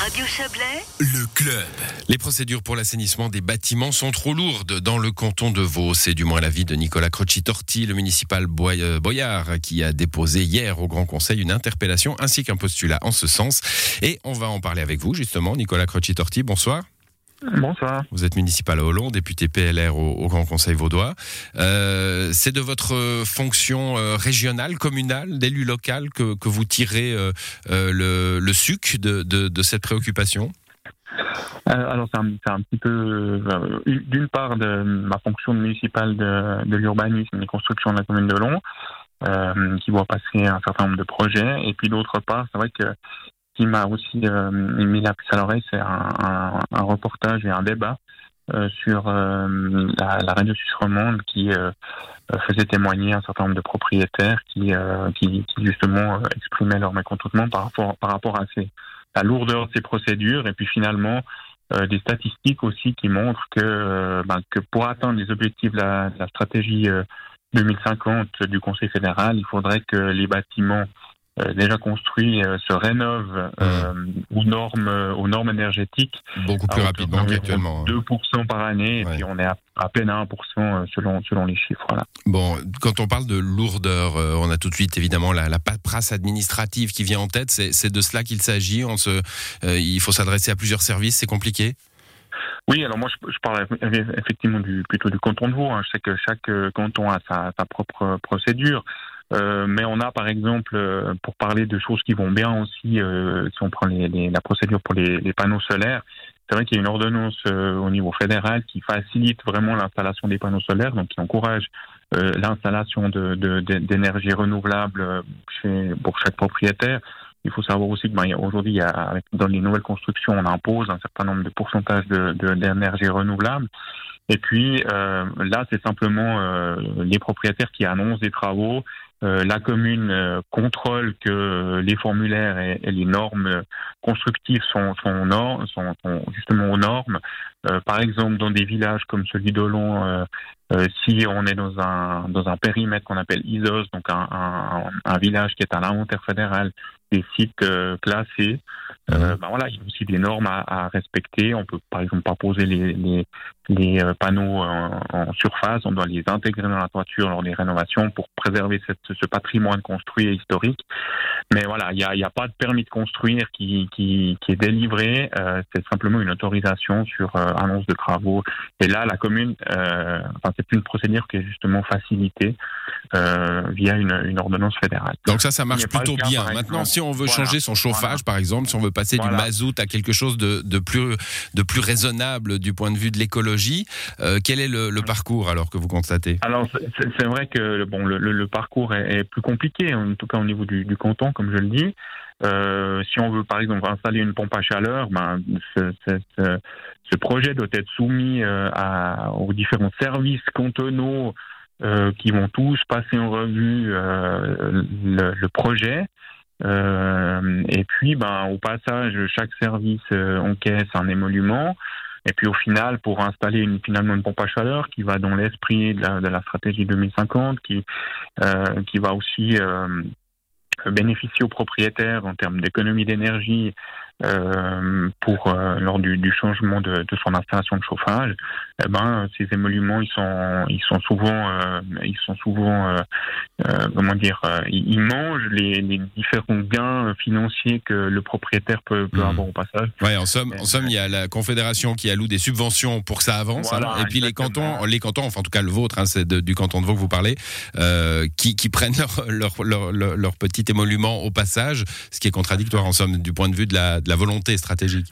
Radio Chablais, Le club. Les procédures pour l'assainissement des bâtiments sont trop lourdes dans le canton de Vaud. C'est du moins l'avis de Nicolas Croci-Torti, le municipal euh, Boyard, qui a déposé hier au Grand Conseil une interpellation ainsi qu'un postulat en ce sens. Et on va en parler avec vous, justement. Nicolas Croci-Torti, bonsoir. Bonsoir. Vous êtes municipal à Hollande, député PLR au, au Grand Conseil vaudois. Euh, c'est de votre fonction euh, régionale, communale, d'élu local que, que vous tirez euh, le, le suc de, de, de cette préoccupation? Alors, c'est un, petit peu, d'une part, de ma fonction municipale de, de l'urbanisme et des constructions de la commune de Long, qui voit passer un certain nombre de projets. Et puis, d'autre part, c'est vrai que qui m'a aussi euh, mis la puce à l'oreille, c'est un, reportage et un débat euh, sur euh, la, la radio Suisse romande qui faisait témoigner un certain nombre de propriétaires qui, justement exprimaient leur mécontentement par rapport, par rapport à ces, la lourdeur de ces procédures. Et puis finalement des statistiques aussi qui montrent que, ben, que pour atteindre les objectifs de la, stratégie euh, 2050 du Conseil fédéral, il faudrait que les bâtiments déjà construits euh, se rénovent euh, aux normes euh, aux normes énergétiques beaucoup plus rapidement qu'actuellement. hein. 2% par année Ouais. et puis on est à, à peine à 1% euh, selon selon les chiffres là. Bon, quand on parle de lourdeur, euh, on a tout de suite évidemment la, la paperasse administrative qui vient en tête. C'est de cela qu'il s'agit. On se, euh, il faut s'adresser à plusieurs services. C'est compliqué. Oui, alors moi je, je parle eff- effectivement du, plutôt du canton de Vaud. hein. Je sais que chaque euh, canton a sa, sa propre procédure. Euh, mais on a par exemple, euh, pour parler de choses qui vont bien aussi, euh, si on prend les, les- la procédure pour les, les panneaux solaires, c'est vrai qu'il y a une ordonnance euh, au niveau fédéral qui facilite vraiment l'installation des panneaux solaires, donc qui encourage euh, l'installation de- de- de- d'énergie renouvelable chez, pour chaque propriétaire. Il faut savoir aussi que ben, aujourd'hui, dans les nouvelles constructions, on impose un certain nombre de pourcentages de- de- d'énergie renouvelable. Et puis euh, là, c'est simplement euh, les propriétaires qui annoncent des travaux. Euh, la commune contrôle que les formulaires et, les normes constructives sont, sont, sont, justement aux normes. Par exemple, dans des villages comme celui d'Olon, si on est dans un, dans un périmètre qu'on appelle ISOS, donc un, un, un village qui est à l'inventaire fédéral des sites classés, euh, ben voilà, il y a aussi des normes à, à respecter. On peut par exemple pas poser les, les, les euh, panneaux en, en surface, on doit les intégrer dans la toiture lors des rénovations pour préserver cette, ce patrimoine construit et historique. Mais voilà, il n'y a, y a pas de permis de construire qui, qui, qui est délivré, euh, c'est simplement une autorisation sur euh, annonce de travaux. Et là, la commune, euh, enfin, c'est une procédure qui est justement facilitée euh, via une, une ordonnance fédérale. Donc ça, ça marche plutôt cas, bien. Maintenant, si on veut Voilà. changer son chauffage, Voilà. par exemple, si on veut passer du mazout à quelque chose de, de plus de plus raisonnable du point de vue de l'écologie, euh, quel est le, le parcours alors que vous constatez? Alors c'est- vrai que bon le, le- le parcours est, est plus compliqué, en tout cas au niveau du, du canton, comme je le dis. Euh, si on veut par exemple installer une pompe à chaleur, ben, ce, ce- ce- ce projet doit être soumis euh, à, aux différents services cantonaux euh, qui vont tous passer en revue euh, le, le projet. Euh, et puis, ben, au passage, chaque service euh, encaisse un émolument. Et puis au final, pour installer une, finalement une pompe à chaleur qui va dans l'esprit de la, de la stratégie 2050, qui, euh, qui va aussi euh, bénéficier aux propriétaires en termes d'économie d'énergie euh, pour euh, lors du, du changement de, de son installation de chauffage, eh ben ces émoluments ils sont ils sont souvent euh, ils sont souvent comment dire ils mangent les, les différents gains financiers que le propriétaire peut, peut Mhm. avoir au passage. Ouais, en somme, en somme, il y a la Confédération qui alloue des subventions pour que ça avance, Voilà, hein, et puis les cantons, les cantons, enfin en tout cas le vôtre, hein, c'est du canton de Vaud que vous parlez, qui, qui prennent leur, leur, leur, leur, leur petit émolument au passage, ce qui est contradictoire en somme du point de vue de la, de la volonté stratégique.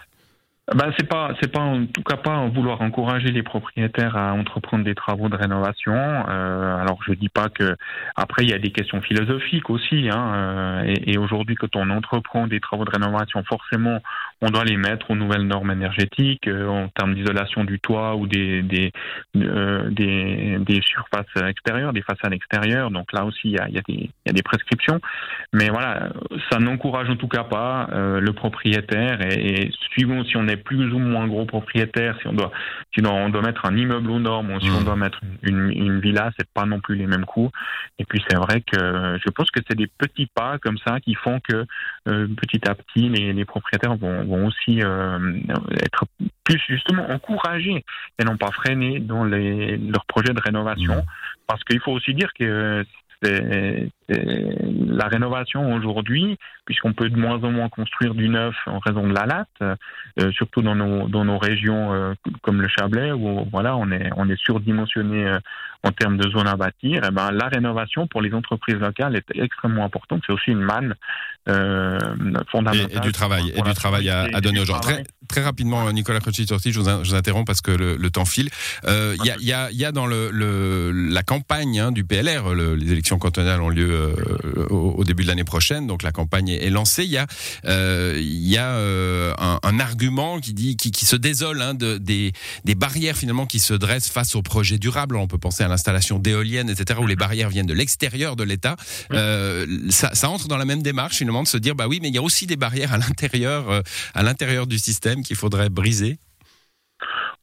Ben, c'est pas, c'est pas en tout cas pas vouloir encourager les propriétaires à entreprendre des travaux de rénovation. Euh, alors je dis pas que après il y a des questions philosophiques aussi. Hein, euh, et, et aujourd'hui, quand on entreprend des travaux de rénovation, forcément, on doit les mettre aux nouvelles normes énergétiques euh, en termes d'isolation du toit ou des des, euh, des des surfaces extérieures, des façades extérieures. Donc là aussi, il y a, y a des y a des prescriptions. Mais voilà, ça n'encourage en tout cas pas euh, le propriétaire et, et suivant si on est plus ou moins gros propriétaires, si on doit, si on doit mettre un immeuble aux normes ou si on mmh. doit mettre une, une villa, c'est pas non plus les mêmes coûts. Et puis c'est vrai que je pense que c'est des petits pas comme ça qui font que euh, petit à petit les, les propriétaires vont, vont aussi euh, être plus justement encouragés et non pas freinés dans les, leurs projets de rénovation. Mmh. Parce qu'il faut aussi dire que c'est la rénovation aujourd'hui, puisqu'on peut de moins en moins construire du neuf en raison de la latte, euh, surtout dans nos, dans nos régions euh, comme le Chablais, où voilà, on est, on est surdimensionné euh, en termes de zones à bâtir. Et ben, la rénovation pour les entreprises locales est extrêmement importante. C'est aussi une manne fondamentale. Et, du travail, et du travail à, donner aux gens. Très, rapidement, Nicolas Crocci-Torti, je, je, vous interromps parce que le, temps file. Il y, a, y, a, y, a, dans le la campagne hein, du PLR, les élections cantonales ont lieu euh, au, début de l'année prochaine. Donc la campagne est, lancée. Il y a, euh, il y a euh, un, argument qui dit, qui, se désole hein, de, des, des barrières finalement qui se dressent face aux projets durables. On peut penser à l'installation d'éoliennes, etc., où les barrières viennent de l'extérieur de l'État. ça, ça, entre dans la même démarche finalement de se dire, bah oui, mais il y a aussi des barrières à l'intérieur, à l'intérieur du système qu'il faudrait briser.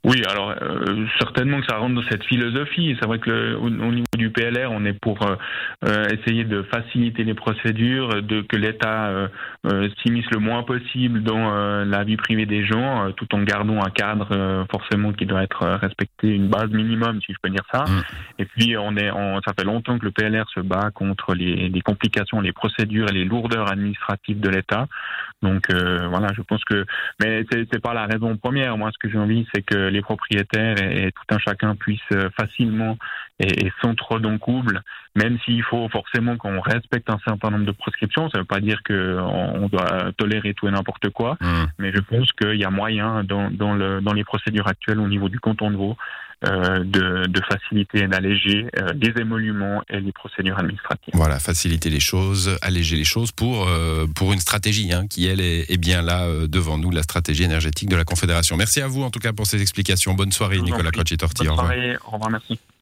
Oui, alors euh, certainement que ça rentre dans cette philosophie. C'est vrai que le, au, niveau du PLR, on est pour euh, euh, essayer de faciliter les procédures, de que l'État euh, s'immisce le moins possible dans la vie privée des gens, tout en gardant un cadre forcément qui doit être respecté, une base minimum, si je peux dire ça. Mmh. Et puis on est, on, ça fait longtemps que le PLR se bat contre les, les complications, les procédures et les lourdeurs administratives de l'État. Donc voilà, je pense que, mais c'est pas la raison première. Moi, ce que j'ai envie, c'est que les propriétaires et, tout un chacun puissent euh, facilement et, sans trop d'encouble, même s'il faut forcément qu'on respecte un certain nombre de prescriptions. Ça ne veut pas dire qu'on doit tolérer tout et n'importe quoi, mmh. mais je pense qu'il y a moyen dans, dans, le, dans les procédures actuelles au niveau du canton de Vaud euh, de, de, faciliter et d'alléger euh, les émoluments et les procédures administratives. Voilà, faciliter les choses, alléger les choses pour, euh, pour une stratégie hein, qui, elle, est, est bien là devant nous, la stratégie énergétique de la Confédération. Merci à vous, en tout cas, pour ces explications. Bonne soirée, Nicolas Crochet-Torti. Bonne soirée, au revoir, merci.